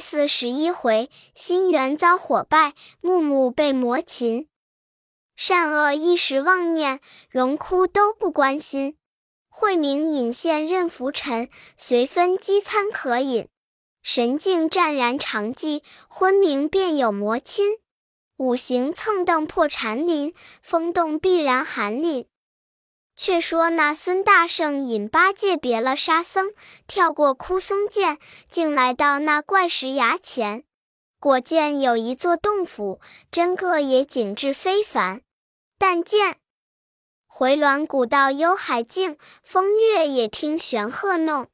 四十一回，心猿遭火败，木木被魔擒。善恶一时妄念，荣枯都不关心。慧明引线任浮尘，随分饥餐可饮。神境湛然常寂，昏明便有魔侵。五行蹭蹬破禅林，风动必然寒凛。却说那孙大圣引八戒别了沙僧，跳过枯松涧，竟来到那怪石崖前。果见有一座洞府，真个也景致非凡。但见回銮古道幽海静，风月也听玄鹤弄。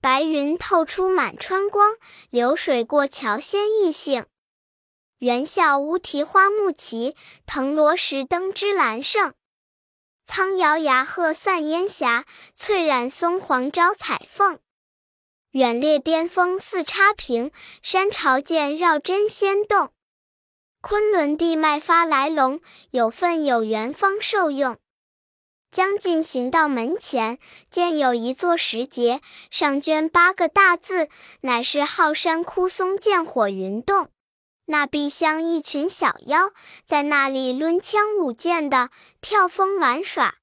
白云透出满川光，流水过桥仙意兴。猿啸乌啼花木齐，藤萝石灯芝兰盛。苍摇崖鹤散烟霞，翠染松黄招彩凤。远列巅峰似插屏，山朝涧绕真仙洞。昆仑地脉发来龙，有份有缘方受用。将近行到门前，见有一座石碣，上镌八个大字，乃是“浩山枯松涧火云洞”。那壁厢一群小妖，在那里抡枪舞剑的，跳风玩耍。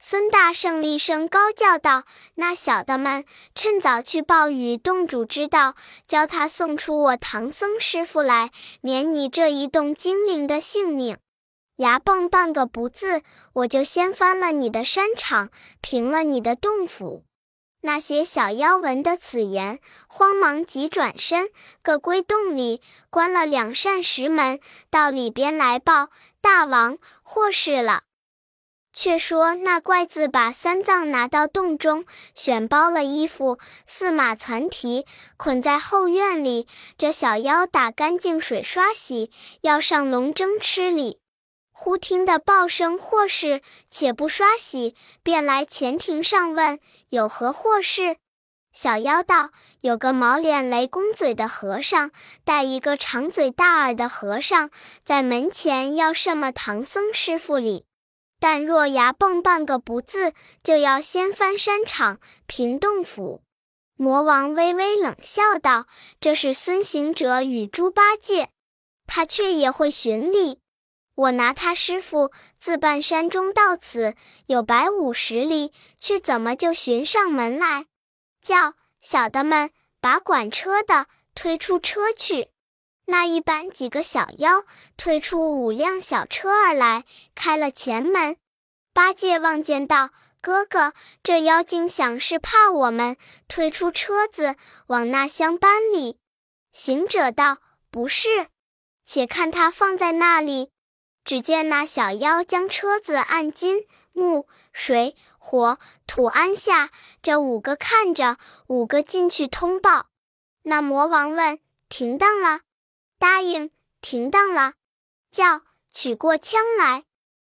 孙大圣厉声高叫道：“那小的们，趁早去报与洞主知道，教他送出我唐僧师傅来，免你这一洞精灵的性命。牙蹦半个不字，我就掀翻了你的山场，平了你的洞府。”那些小妖闻得此言，慌忙急转身，各归洞里，关了两扇石门，到里边来报大王祸事了。却说那怪子把三藏拿到洞中，选包了衣服，四马攒蹄，捆在后院里。这小妖打干净水刷洗，要上笼蒸吃里。忽听得报声祸事，且不刷洗，便来前庭上问有何祸事。小妖道：有个毛脸雷公嘴的和尚，带一个长嘴大耳的和尚，在门前要什么唐僧师傅礼，但若牙蹦半个不字，就要掀翻山场，平洞府。魔王微微冷笑道：这是孙行者与猪八戒，他却也会巡礼。我拿他师傅自半山中到此有百五十里，却怎么就寻上门来？叫小的们把管车的推出车去。那一班几个小妖推出五辆小车儿来，开了前门。八戒望见道：“哥哥，这妖精想是怕我们推出车子往那厢搬里。”行者道：“不是，且看他放在那里。”只见那小妖将车子按金木水火土安下，这五个看着，五个进去通报。那魔王问：“停当了？”答应：“停当了。”叫取过枪来。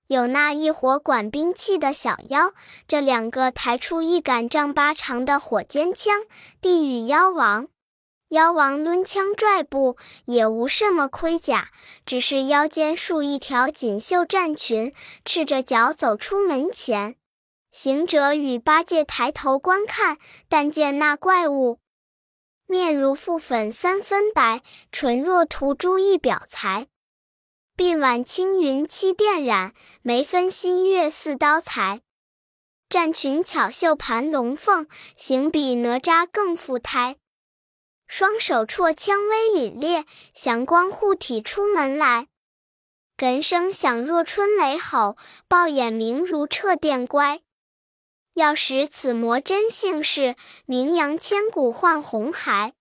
有那一伙管兵器的小妖，这两个抬出一杆丈八长的火尖枪，递与妖王。妖王抡枪拽步，也无什么盔甲，只是腰间束一条锦绣战裙，赤着脚走出门前。行者与八戒抬头观看，但见那怪物面如覆粉三分白，唇若涂朱一表才，鬓挽青云七钿染，眉分新月似刀裁。战裙巧绣盘龙凤，形比哪吒更富态。双手绰枪威凛冽，祥光护体出门来。哏声响若春雷吼，豹眼明如掣电乖。要使此魔真姓氏，名扬千古唤红孩。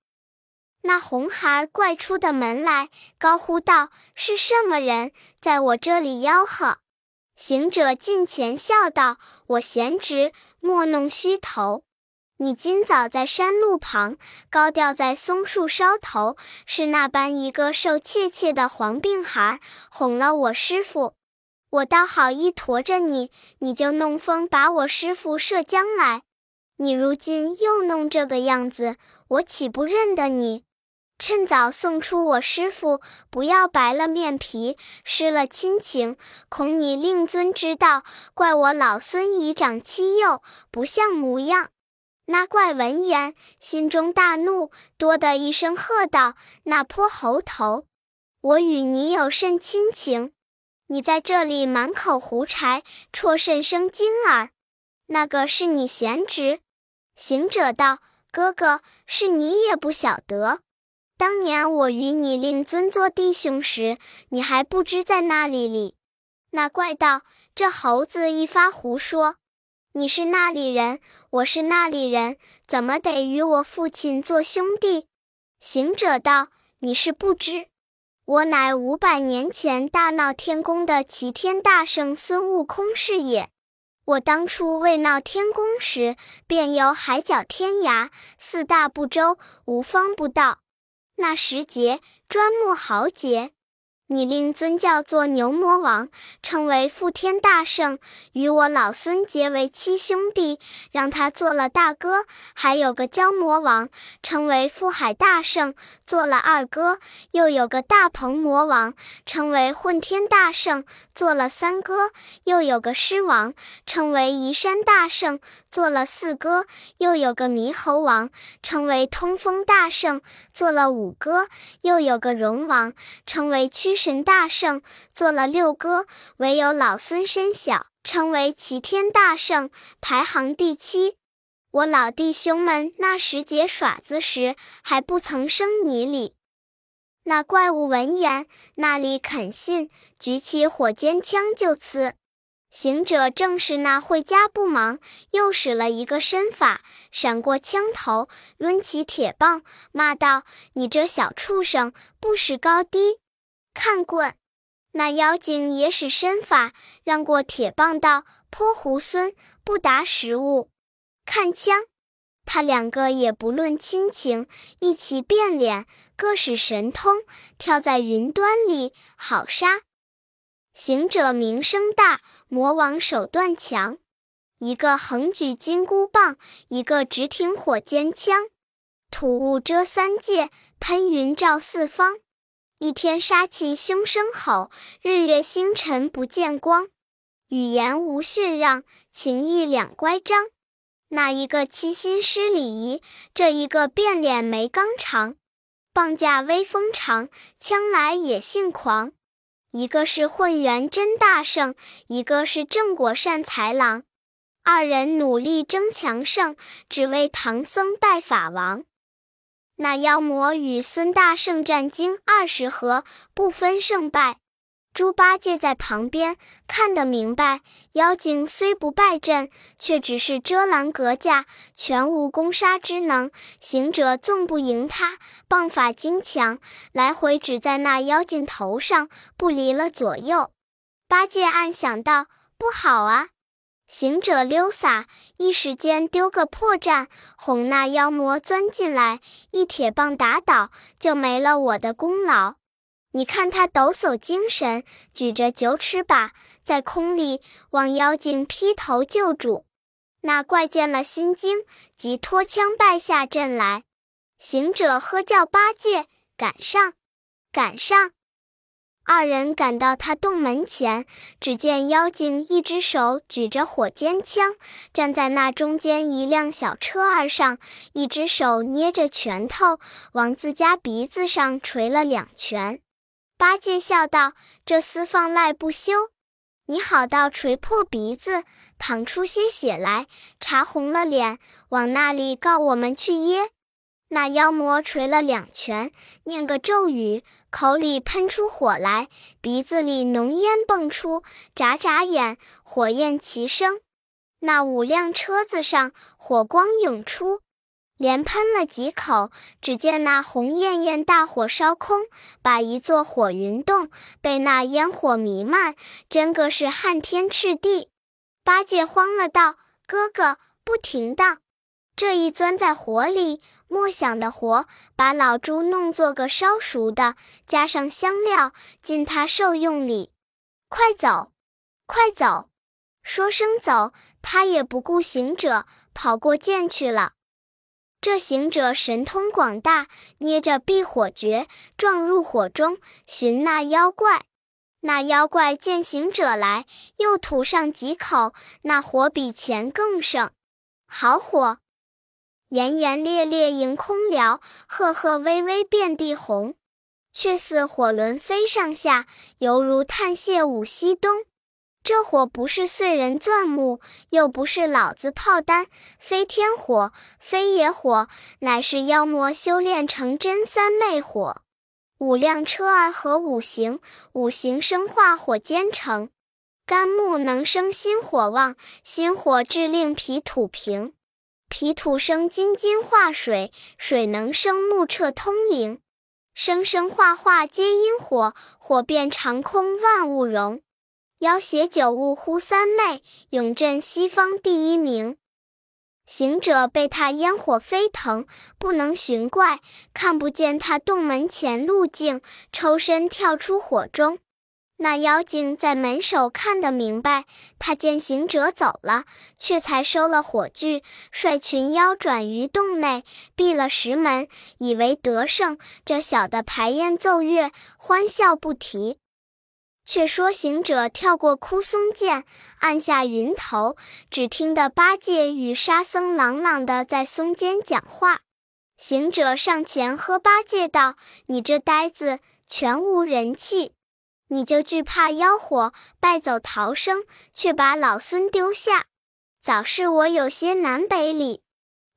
那红孩怪出的门来，高呼道：“是什么人在我这里吆喝？”行者近前笑道：“我贤侄，莫弄虚头。”你今早在山路旁，高吊在松树梢头，是那般一个瘦怯怯的黄病孩哄了我师傅。我倒好意驮着你，你就弄风把我师傅射将来。你如今又弄这个样子，我岂不认得你？趁早送出我师傅，不要白了面皮，失了亲情，恐你令尊知道，怪我老孙以长欺幼，不像模样。那怪闻言，心中大怒，多的一声喝道：“那泼猴头！我与你有甚亲情？你在这里满口胡柴，戳甚生金耳？那个是你贤侄？”行者道：“哥哥，是你也不晓得。当年我与你令尊做弟兄时，你还不知在那里里。”那怪道：“这猴子一发胡说。”你是那里人，我是那里人，怎么得与我父亲做兄弟？行者道：“你是不知，我乃五百年前大闹天宫的齐天大圣孙悟空是也。我当初为闹天宫时，便游海角天涯，四大部洲，无方不到。那时节，专木豪杰。”你令尊叫做牛魔王，称为富天大圣，与我老孙结为七兄弟，让他做了大哥；还有个蛟魔王，称为富海大圣，做了二哥；又有个大鹏魔王，称为混天大圣，做了三哥；又有个狮王，称为移山大圣，做了四哥；又有个猕猴王，称为通风大圣，做了五哥；又有个龙王，称为驱。神大圣做了六哥，唯有老孙身小，称为齐天大圣，排行第七。我老弟兄们那时节耍子时，还不曾生你哩。那怪物闻言，那里肯信，举起火尖枪就刺。行者正是那会家不忙，又使了一个身法，闪过枪头，抡起铁棒，骂道：“你这小畜生，不识高低！”看棍，那妖精也使身法，让过铁棒道：“泼猢狲，不达时务。”看枪，他两个也不论亲情，一起变脸，各使神通，跳在云端里，好杀。行者名声大，魔王手段强，一个横举金箍棒，一个直挺火尖枪，土雾遮三界，喷云照四方。一天杀气凶声吼，日月星辰不见光。语言无训让，情意两乖张。那一个欺心失礼仪，这一个变脸没刚肠。棒架威风长，枪来野性狂。一个是混元真大圣，一个是正果善财郎。二人努力争强胜，只为唐僧拜法王。那妖魔与孙大圣战经二十合，不分胜败。猪八戒在旁边看得明白，妖精虽不败阵，却只是遮拦隔架，全无攻杀之能。行者纵不赢他，棒法精强，来回只在那妖精头上，不离了左右。八戒暗想道：不好啊！行者溜洒，一时间丢个破绽，哄那妖魔钻进来，一铁棒打倒，就没了我的功劳。你看他抖擞精神，举着九尺把，在空里往妖精劈头就主。那怪见了心惊，即脱枪败下阵来。行者喝叫八戒赶上，赶上。二人赶到他洞门前，只见妖精一只手举着火尖枪，站在那中间一辆小车儿上，一只手捏着拳头，往自家鼻子上捶了两拳。八戒笑道：“这厮放赖不休，你好到捶破鼻子，淌出些血来，茶红了脸，往那里告我们去耶？”那妖魔捶了两拳，念个咒语，口里喷出火来，鼻子里浓烟迸出，眨眨眼，火焰齐生。那五辆车子上火光涌出，连喷了几口，只见那红艳艳大火烧空，把一座火云洞被那烟火弥漫，真个是撼天赤地。八戒慌了，道：“哥哥，不停当，这一钻在火里。”莫想的活，把老猪弄做个烧熟的，加上香料，尽他受用礼。快走，快走！说声走，他也不顾行者，跑过涧去了。这行者神通广大，捏着避火诀，撞入火中，寻那妖怪。那妖怪见行者来，又吐上几口，那火比前更盛，好火！炎炎烈烈迎空燎，赫赫巍巍遍地红。却似火轮飞上下，犹如炭屑舞西东。这火不是碎人钻木，又不是老子炮弹，非天火，非野火，乃是妖魔修炼成真三昧火。五辆车儿合五行，五行生化火兼成。干木能生心火旺，心火至令脾土平，脾土生金金化水，水能生木彻通灵。生生化化皆因火，火遍长空万物融。妖邪九物呼三昧，永镇西方第一名。行者被他烟火飞腾，不能寻怪，看不见他洞门前路径，抽身跳出火中。那妖精在门首看得明白，他见行者走了，却才收了火炬，率群妖转于洞内，闭了石门，以为得胜。这小的排烟奏乐，欢笑不提。却说行者跳过枯松涧，按下云头，只听得八戒与沙僧朗朗的在松间讲话。行者上前喝八戒道：“你这呆子，全无人气。”你就惧怕妖火败走逃生，却把老孙丢下，早是我有些南北里。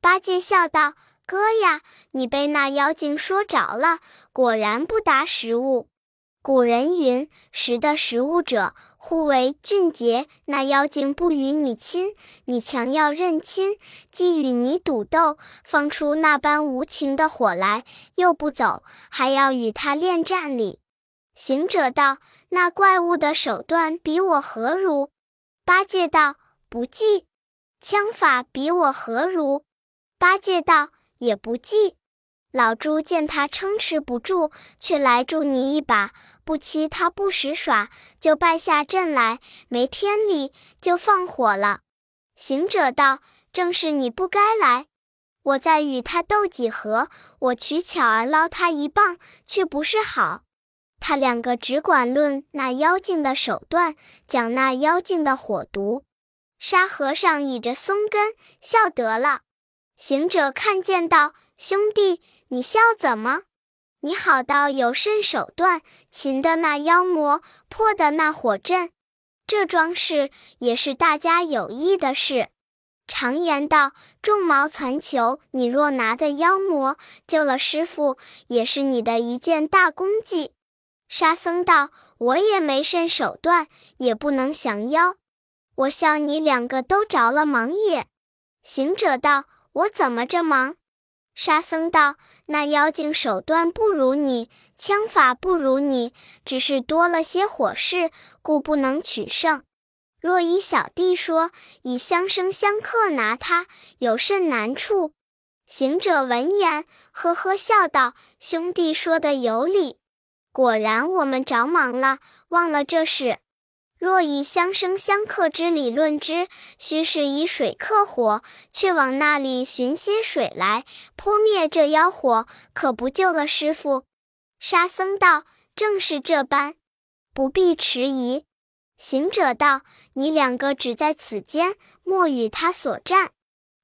八戒笑道：“哥呀，你被那妖精说着了，果然不达时务。古人云：识得时务者，互为俊杰。那妖精不与你亲，你强要认亲，既与你赌斗，放出那般无情的火来，又不走，还要与他恋战哩。”行者道：“那怪物的手段比我何如？”八戒道：“不计。”枪法比我何如？八戒道：“也不计。”老猪见他撑持不住，却来助你一把，不期他不识耍，就败下阵来，没天理，就放火了。行者道：“正是你不该来，我再与他斗几合，我取巧儿捞他一棒，却不是好。”他两个只管论那妖精的手段，讲那妖精的火毒。沙和尚倚着松根笑得了。行者看见道：“兄弟，你笑怎么？你好到有甚手段，擒的那妖魔，破的那火阵？这桩事也是大家有益的事。常言道：众毛攒球，你若拿的妖魔，救了师傅，也是你的一件大功绩。”沙僧道：“我也没甚手段，也不能降妖。我笑你两个都着了忙也。”行者道：“我怎么着忙？”沙僧道：“那妖精手段不如你，枪法不如你，只是多了些火势，故不能取胜。若依小弟说，以相生相克拿他，有甚难处？”行者闻言，呵呵笑道：“兄弟说的有理。”果然，我们着忙了，忘了这事。若以相生相克之理论之，须是以水克火，却往那里寻些水来泼灭这妖火，可不救了师傅？沙僧道：“正是这般，不必迟疑。”行者道：“你两个只在此间，莫与他所战。”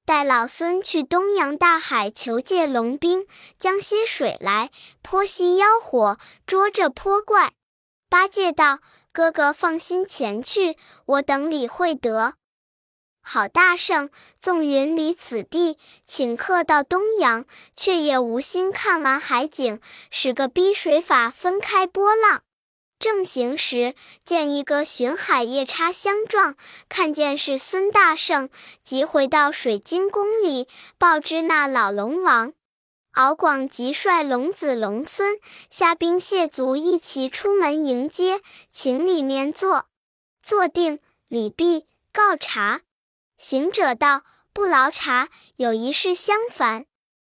待老孙去东洋大海求借龙兵，将些水来泼熄妖火，捉这泼怪。八戒道：“哥哥放心前去，我等理会得。”好大圣，纵云离此地，请客到东洋，却也无心看完海景，使个逼水法分开波浪。正行时，见一个巡海夜叉相撞，看见是孙大圣，即回到水晶宫里报知那老龙王。敖广即率龙子龙孙下兵蟹卒一齐出门迎接，请里面坐。坐定，礼毕，告茶。行者道：“不劳茶，有一事相烦。”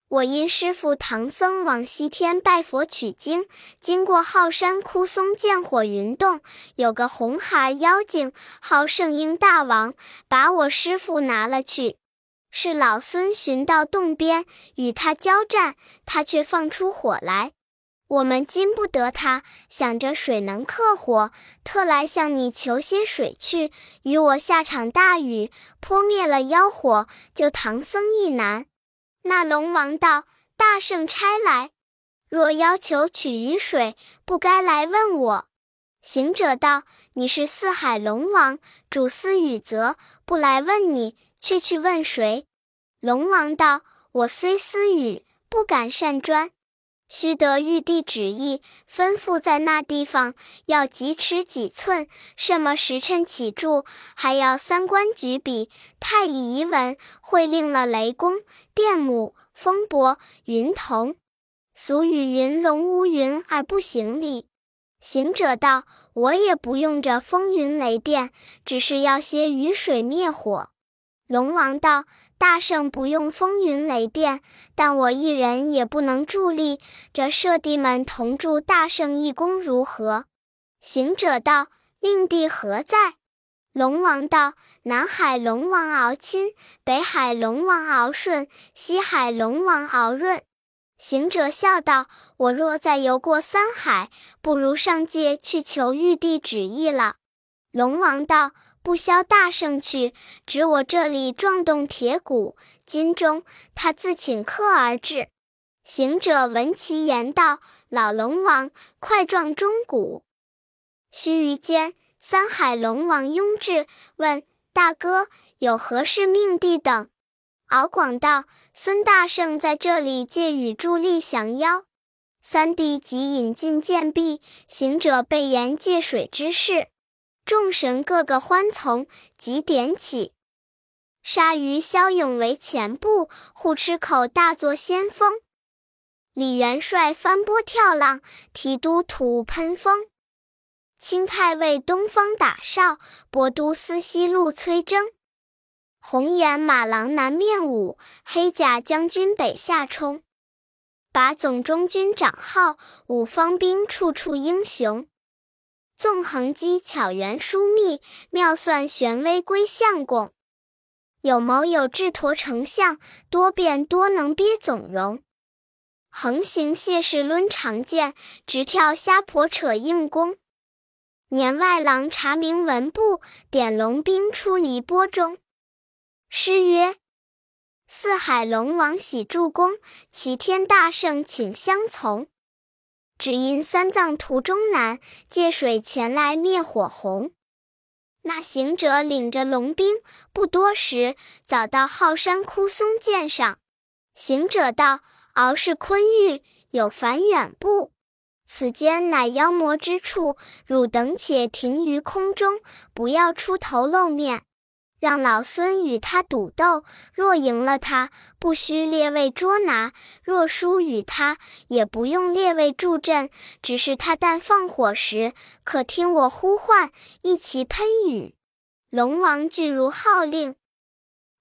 我因师父唐僧往西天拜佛取经，经过浩山枯松见火云洞，有个红孩妖精，号圣婴大王，把我师父拿了去。是老孙寻到洞边与他交战，他却放出火来。我们禁不得他，想着水能克火，特来向你求些水去，与我下场大雨，泼灭了妖火，救唐僧一难。那龙王道：“大圣差来，若要求取雨水，不该来问我。”行者道：“你是四海龙王，主司雨泽，不来问你，去去问谁？”龙王道：“我虽思雨，不敢擅专。须得玉帝旨意，吩咐在那地方要几尺几寸，什么时辰起住，还要三官举笔，太乙遗文，会令了雷公、电母、风伯、云童。俗语云：龙无云而不行礼。行者道：我也不用这风云雷电，只是要些雨水灭火。龙王道。大圣不用风云雷电，但我一人也不能助力。这舍弟们同助大圣一功，如何？行者道：“令弟何在？”龙王道：“南海龙王敖钦，北海龙王敖顺，西海龙王敖润。”行者笑道：“我若再游过三海，不如上界去求玉帝旨意了。”龙王道。不消大圣去，指我这里撞动铁骨，金钟他自请客而至。行者闻其言道：“老龙王，快撞钟鼓！”须臾间，三海龙王拥至，问大哥有何事命地等？敖广道：“孙大圣在这里借雨助力降妖。”三弟即引进剑壁，行者备言借水之事。众神个个欢从，即点起。鲨鱼骁勇为前部，虎吃口大作先锋。李元帅翻波跳浪，提督吐喷风。清太尉东方打哨，博都司西路催征。红颜马郎南面舞，黑甲将军北下冲。把总中军长号，五方兵处处英雄。纵横机巧圆疏密，妙算玄微归相公。有谋有智陀丞相，多变多能憋总容。横行谢氏抡长剑，直跳虾婆扯硬弓。年外郎查明文部，点龙兵出离波中。诗曰：四海龙王喜助攻，齐天大圣请相从。只因三藏途中难，借水前来灭火红。那行者领着龙兵，不多时，早到浩山枯松涧上。行者道：“敖氏昆玉，有凡远步？此间乃妖魔之处，汝等且停于空中，不要出头露面。”让老孙与他赌斗，若赢了他，不需列位捉拿；若输与他，也不用列位助阵。只是他但放火时，可听我呼唤，一齐喷雨。龙王俱如号令，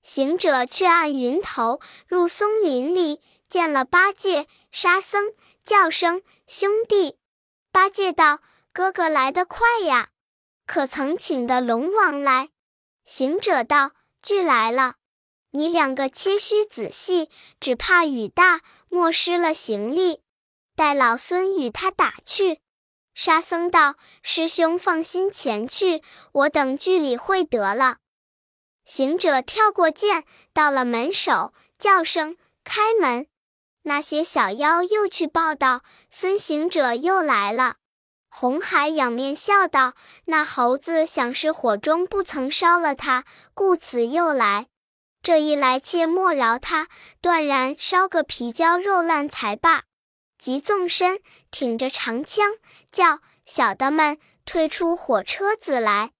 行者却按云头入松林里，见了八戒、沙僧，叫声兄弟。八戒道：“哥哥来得快呀，可曾请得龙王来？”行者道：“俱来了，你两个切须仔细，只怕雨大，没失了行李。待老孙与他打去。”沙僧道：“师兄放心前去，我等俱理会得了。”行者跳过涧，到了门首，叫声开门。那些小妖又去报道：“孙行者又来了。”红海仰面笑道：“那猴子想是火中不曾烧了他，故此又来。这一来，切莫饶他，断然烧个皮焦肉烂才罢。”即纵身挺着长枪，叫小的们推出火车子来。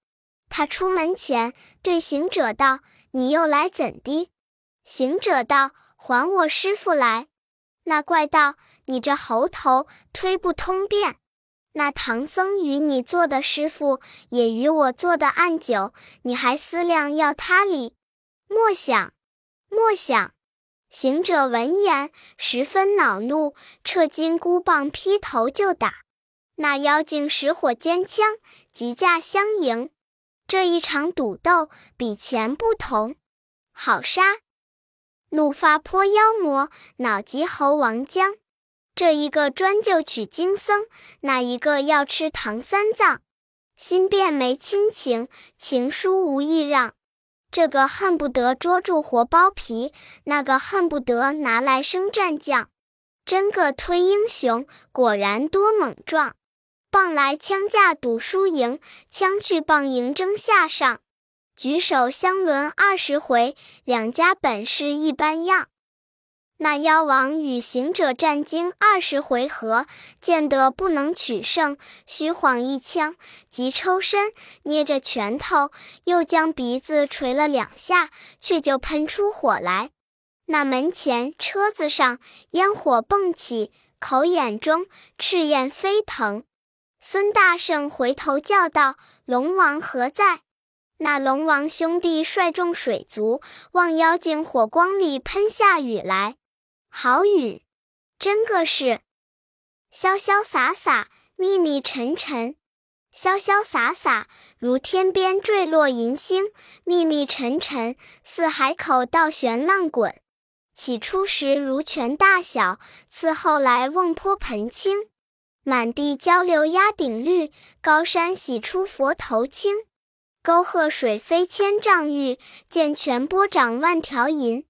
他出门前对行者道：“你又来怎的？”行者道：“还我师傅来。”那怪道：“你这猴头推不通便。”那唐僧与你做的师傅，也与我做的暗酒，你还思量要他礼？莫想，莫想！行者闻言，十分恼怒，撤金箍棒，劈头就打。那妖精使火尖枪，急驾相迎。这一场赌斗，比前不同，好杀！怒发泼妖魔，恼急猴王将。这一个专就取经僧，那一个要吃唐三藏，心变没亲情，情书无意让。这个恨不得捉住活剥皮，那个恨不得拿来生战将。真个推英雄，果然多猛壮。棒来枪架赌输赢，枪去棒赢争下上。举手相轮二十回，两家本事一般样。那妖王与行者战经二十回合，见得不能取胜，虚晃一枪，急抽身，捏着拳头，又将鼻子捶了两下，却就喷出火来。那门前车子上烟火迸起，口眼中赤焰飞腾。孙大圣回头叫道：“龙王何在？”那龙王兄弟率众水族往妖精火光里喷下雨来。好雨，真个是潇潇洒洒，密密沉沉；潇潇洒洒，如天边坠落银星；密密沉沉，似海口倒悬浪滚。起初时如泉大小，次后来瓮泼盆倾。满地交流压顶绿，高山洗出佛头青。沟壑水飞千丈玉，涧泉波涨万条银。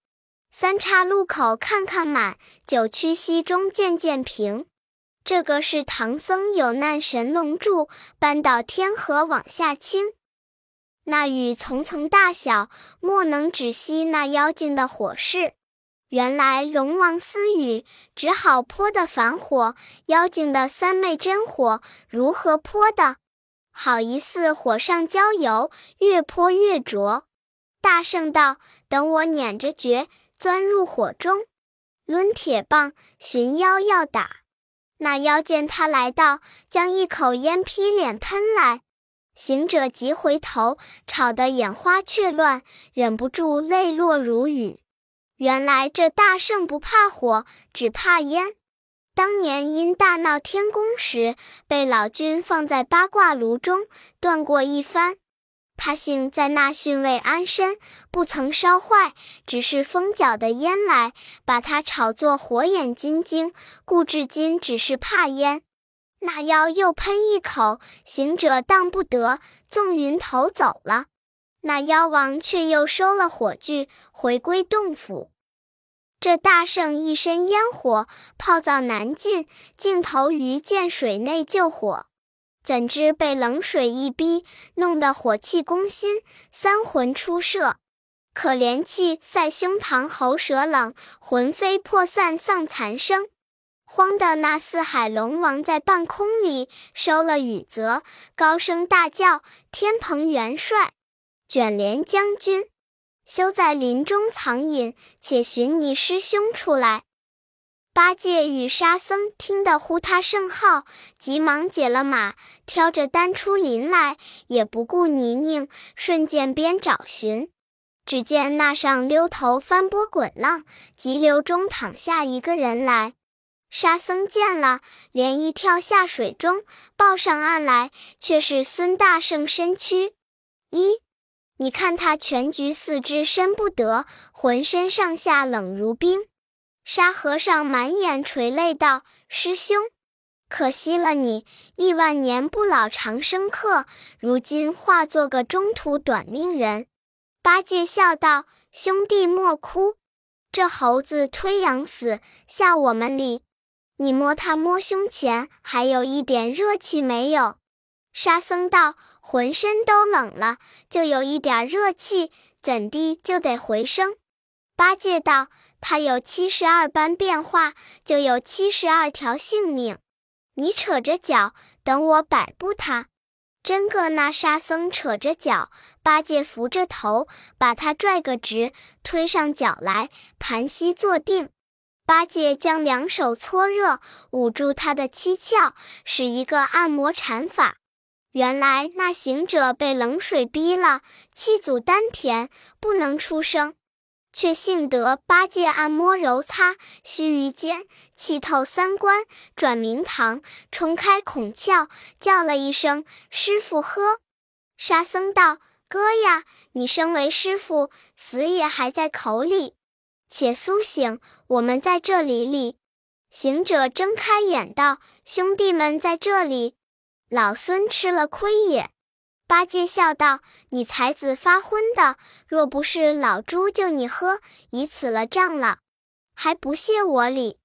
三岔路口看看满，九曲溪中渐渐平。这个是唐僧有难神龙助，搬到天河往下倾。那雨层层大小，莫能止息那妖精的火势。原来龙王私语，只好泼的反火。妖精的三昧真火如何泼的？好疑似火上浇油，越泼越浊。大圣道：“等我捻着诀。”钻入火中，抡铁棒寻妖要打。那妖见他来到，将一口烟劈脸喷来。行者急回头，吵得眼花雀乱，忍不住泪落如雨。原来这大圣不怕火，只怕烟。当年因大闹天宫时，被老君放在八卦炉中断过一番。他幸在那巽位安身，不曾烧坏，只是风搅的烟来，把他炒作火眼金睛，故至今只是怕烟。那妖又喷一口，行者当不得，纵云头走了。那妖王却又收了火炬，回归洞府。这大圣一身烟火，泡灶难尽，竟投于涧水内救火。怎知被冷水一逼，弄得火气攻心，三魂出射。可怜气塞胸膛，喉舌冷，魂飞魄散，丧残生。慌的那四海龙王在半空里收了雨泽，高声大叫：“天蓬元帅，卷帘将军，休在林中藏隐，且寻你师兄出来。”八戒与沙僧听得呼他圣号，急忙解了马，挑着担出林来，也不顾泥泞，顺涧边找寻。只见那上溜头翻波滚浪，急流中躺下一个人来。沙僧见了，连一跳下水中，抱上岸来，却是孙大圣身躯。一，你看他全局四肢伸不得，浑身上下冷如冰。沙和尚满眼垂泪道：“师兄，可惜了你，亿万年不老长生客，如今化作个中途短命人。”八戒笑道：“兄弟莫哭，这猴子推羊死，吓我们哩。你摸他摸胸前，还有一点热气没有？”沙僧道：“浑身都冷了，就有一点热气，怎地就得回生？”八戒道。他有七十二般变化，就有七十二条性命。你扯着脚，等我摆布他。真个那沙僧扯着脚，八戒扶着头，把他拽个直，推上脚来，盘膝坐定。八戒将两手搓热，捂住他的七窍，使一个按摩禅法。原来那行者被冷水逼了，气阻丹田，不能出声。却幸得八戒按摩揉擦，须臾间气透三关，转明堂，冲开孔窍，叫了一声“师傅呵”。沙僧道：“哥呀，你身为师傅，死也还在口里，且苏醒，我们在这里里。”行者睁开眼道：“兄弟们在这里，老孙吃了亏也。”八戒笑道：“你才子发昏的，若不是老猪救你喝，已死了账了，还不谢我礼？”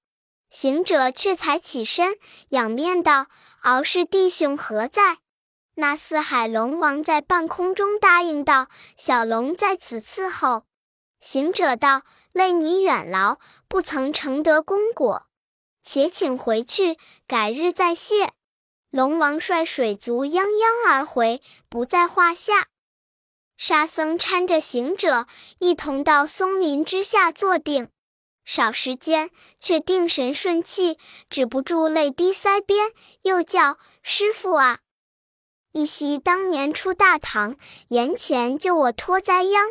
行者却才起身，仰面道：“敖氏弟兄何在？”那四海龙王在半空中答应道：“小龙在此伺候。”行者道：“累你远劳，不曾承得功果，且请回去，改日再谢。”龙王率水族泱泱而回，不在话下。沙僧搀着行者一同到松林之下坐定，少时间却定神顺气，止不住泪滴腮边，又叫：“师傅啊！”一夕当年出大唐，眼前救我脱灾殃。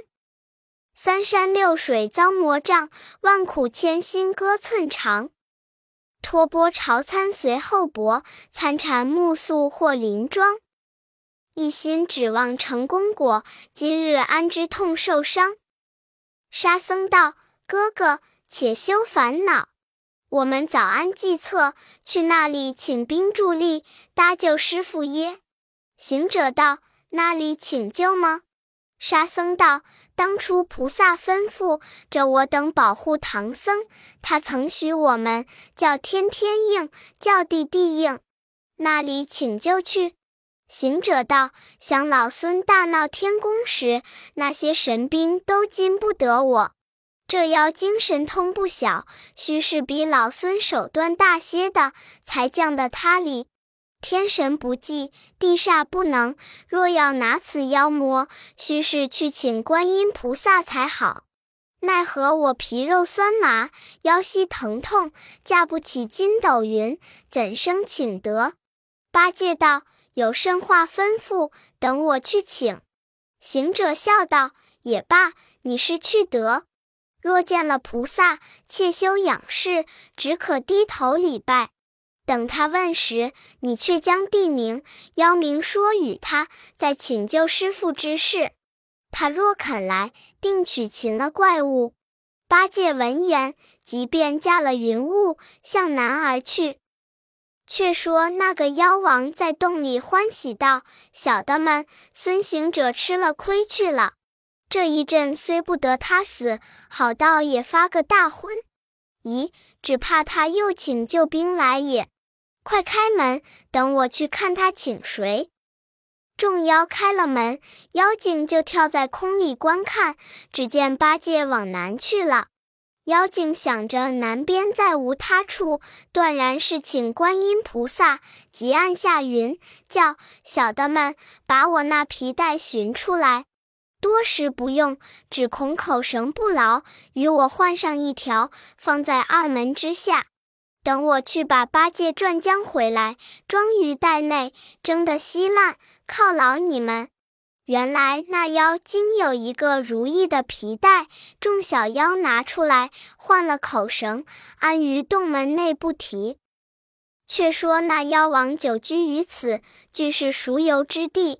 三山六水遭魔障，万苦千辛割寸肠。托钵朝参随后伯，参禅暮宿或林庄。一心指望成功果，今日安知痛受伤？沙僧道：“哥哥，且休烦恼，我们早安计策，去那里请兵助力，搭救师傅耶？”行者道：“那里请救吗？”沙僧道：“当初菩萨吩咐着我等保护唐僧，他曾许我们叫天天应，叫地地应，那里请就去？”行者道：“想老孙大闹天宫时，那些神兵都禁不得我。这妖精神通不小，须是比老孙手段大些的，才降得他里。”天神不济，地煞不能。若要拿此妖魔，须是去请观音菩萨才好。奈何我皮肉酸麻，腰膝疼痛，架不起筋斗云，怎生请得？八戒道：“有甚话吩咐，等我去请。”行者笑道：“也罢，你是去得。若见了菩萨，切休仰视，只可低头礼拜。”等他问时，你却将地名、妖名说与他，再请救师傅之事。他若肯来，定取擒了怪物。八戒闻言，即便驾了云雾，向南而去。却说那个妖王在洞里欢喜道：“小的们，孙行者吃了亏去了。这一阵虽不得他死，好道也发个大昏。咦，只怕他又请救兵来也。”快开门，等我去看他请谁。众妖开了门，妖精就跳在空里观看。只见八戒往南去了。妖精想着南边再无他处，断然是请观音菩萨。即按下云，叫小的们把我那皮带寻出来。多时不用，只恐口绳不牢，与我换上一条，放在二门之下。等我去把八戒转浆回来，装于袋内，蒸得稀烂，犒劳你们。原来那妖精有一个如意的皮带，众小妖拿出来换了口绳，安于洞门内不提。却说那妖王久居于此，俱是熟游之地。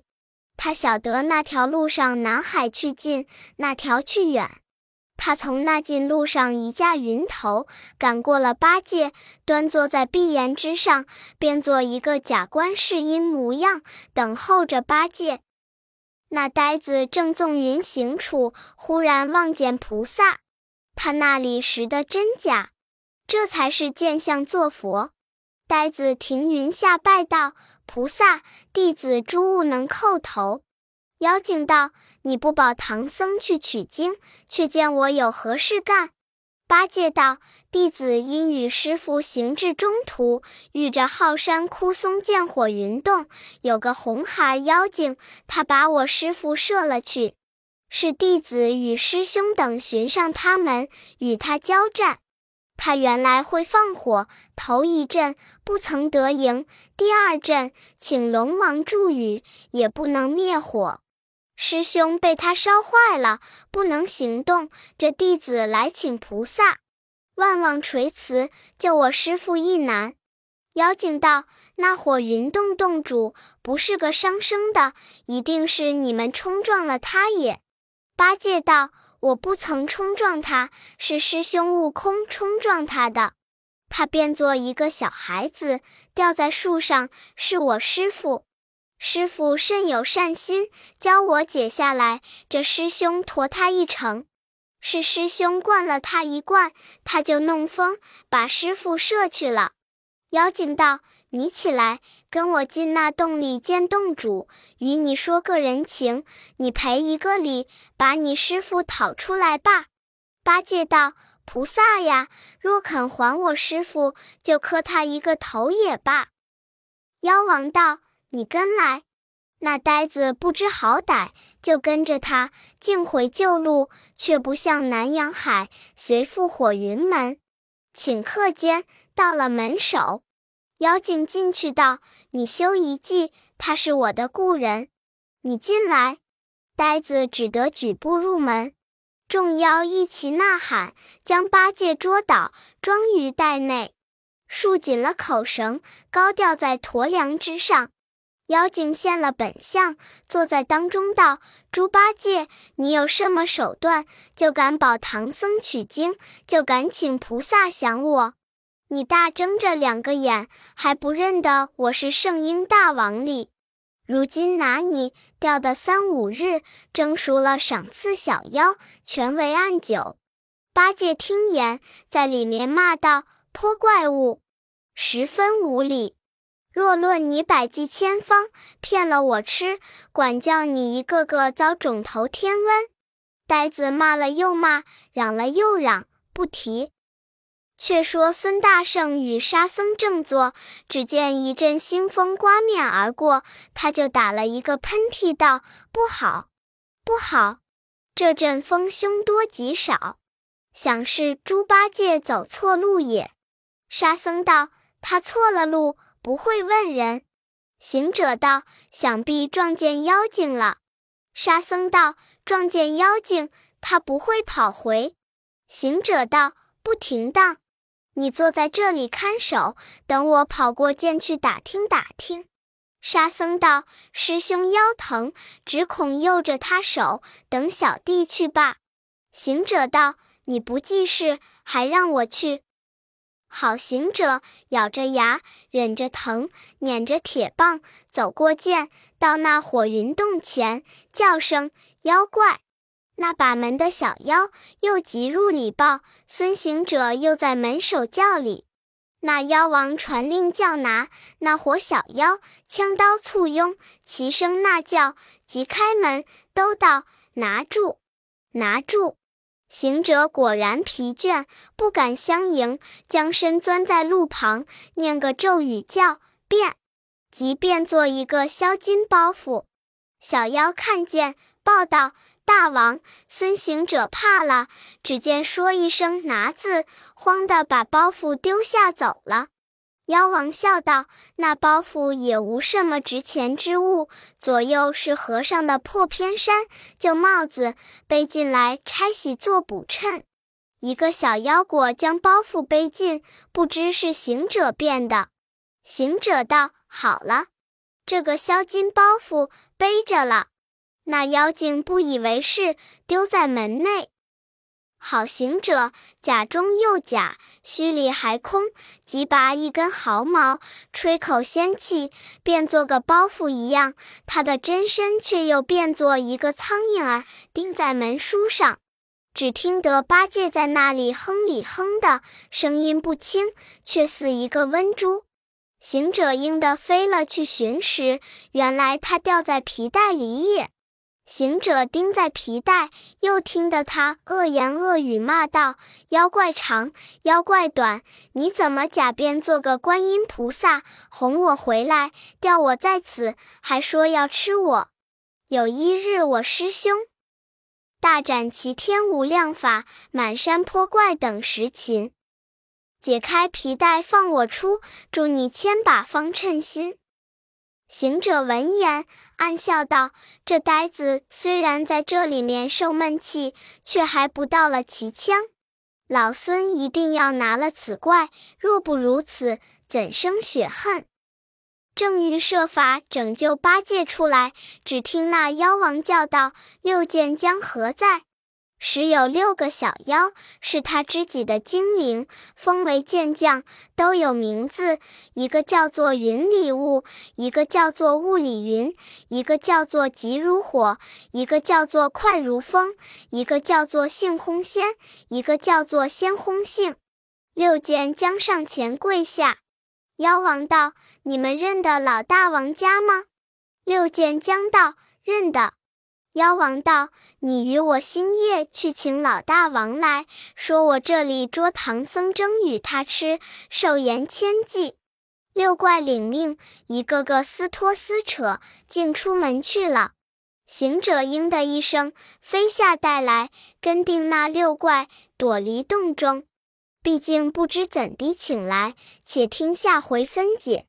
他晓得那条路上南海去近，那条去远。他从那近路上一架云头赶过了八戒，端坐在碧岩之上，变作一个假观世音模样，等候着八戒。那呆子正纵云行处，忽然望见菩萨，他那里识得真假，这才是见相作佛。呆子停云下拜道：“菩萨，弟子诸悟能叩头。”妖精道：“你不保唐僧去取经，却见我有何事干？”八戒道：“弟子因与师傅行至中途，遇着浩山枯松见火云洞，有个红孩妖精，他把我师傅射了去。是弟子与师兄等寻上他们，与他交战。他原来会放火，头一阵不曾得赢，第二阵请龙王助雨，也不能灭火。”师兄被他烧坏了，不能行动。这弟子来请菩萨，万望垂慈，救我师父一难。妖精道：“那火云洞洞主不是个伤生的，一定是你们冲撞了他也。”八戒道：“我不曾冲撞他，是师兄悟空冲撞他的。他变作一个小孩子，吊在树上，是我师父。”师傅甚有善心，教我解下来。这师兄驮他一程，是师兄灌了他一灌，他就弄疯，把师傅射去了。妖精道：“你起来，跟我进那洞里见洞主，与你说个人情。你赔一个礼，把你师傅讨出来吧。”八戒道：“菩萨呀，若肯还我师傅，就磕他一个头也罢。”妖王道。你跟来，那呆子不知好歹，就跟着他，竟回旧路，却不向南阳海，随赴火云门。顷刻间到了门首，妖精进去道：“你休一计，他是我的故人，你进来。”呆子只得举步入门，众妖一齐呐喊，将八戒捉倒，装于袋内，束紧了口绳，高吊在驼梁之上。妖精现了本相，坐在当中道：“猪八戒，你有什么手段，就敢保唐僧取经，就敢请菩萨降我？你大睁着两个眼，还不认得我是圣婴大王哩？如今拿你吊的三五日，蒸熟了赏赐小妖，全为暗酒。”八戒听言，在里面骂道：“泼怪物，十分无礼！”若论你百计千方骗了我吃，管教你一个个遭肿头天瘟。呆子骂了又骂，嚷了又嚷，不提。却说孙大圣与沙僧正坐，只见一阵腥风刮面而过，他就打了一个喷嚏，道：“不好，不好！这阵风凶多吉少，想是猪八戒走错路也。”沙僧道：“他错了路。”不会问人，行者道：“想必撞见妖精了。”沙僧道：“撞见妖精，他不会跑回。”行者道：“不停当，你坐在这里看守，等我跑过涧去打听打听。”沙僧道：“师兄腰疼，只恐诱着他手，等小弟去罢。”行者道：“你不济事，还让我去。”好行者咬着牙，忍着疼，捻着铁棒，走过涧，到那火云洞前，叫声妖怪。那把门的小妖又急入里报，孙行者又在门首叫里。那妖王传令叫拿那伙小妖，枪刀簇拥，齐声呐叫，即开门，都道拿住，拿住。行者果然疲倦，不敢相迎，将身钻在路旁，念个咒语，叫变，即变做一个销金包袱。小妖看见，报道：“大王，孙行者怕了。”只见说一声“拿”字，慌的把包袱丢下走了。妖王笑道：“那包袱也无什么值钱之物，左右是和尚的破偏衫、旧帽子，背进来拆洗做补衬。一个小妖果将包袱背进，不知是行者变的。”行者道：“好了，这个销金包袱背着了。”那妖精不以为是，丢在门内。好行者，假中又假，虚里还空，即拔一根毫毛，吹口仙气，变作个包袱一样。他的真身却又变作一个苍蝇儿，钉在门书上。只听得八戒在那里哼里哼的，声音不轻，却似一个温珠。行者应的飞了去寻时，原来他掉在皮带里也。行者钉在皮带，又听得他恶言恶语骂道：“妖怪长，妖怪短，你怎么假变做个观音菩萨，哄我回来，吊我在此，还说要吃我？有一日我师兄大展其天无量法，满山坡怪等时擒，解开皮带放我出，助你千把方称心。”行者闻言，暗笑道：“这呆子虽然在这里面受闷气，却还不到了其腔。老孙一定要拿了此怪，若不如此，怎生血恨？”正欲设法拯救八戒出来，只听那妖王叫道：“六剑将何在？”时有六个小妖，是他知己的精灵，封为剑将，都有名字。一个叫做云里雾，一个叫做雾里云，一个叫做急如火，一个叫做快如风，一个叫做杏轰仙，一个叫做仙轰杏。六剑将上前跪下，妖王道：“你们认得老大王家吗？”六剑将道：“认得。”妖王道：“你与我星夜去请老大王来说，我这里捉唐僧蒸与他吃，寿延千计。”六怪领命，一个个撕脱撕扯，竟出门去了。行者应的一声，飞下带来，跟定那六怪，躲离洞中。毕竟不知怎地请来，且听下回分解。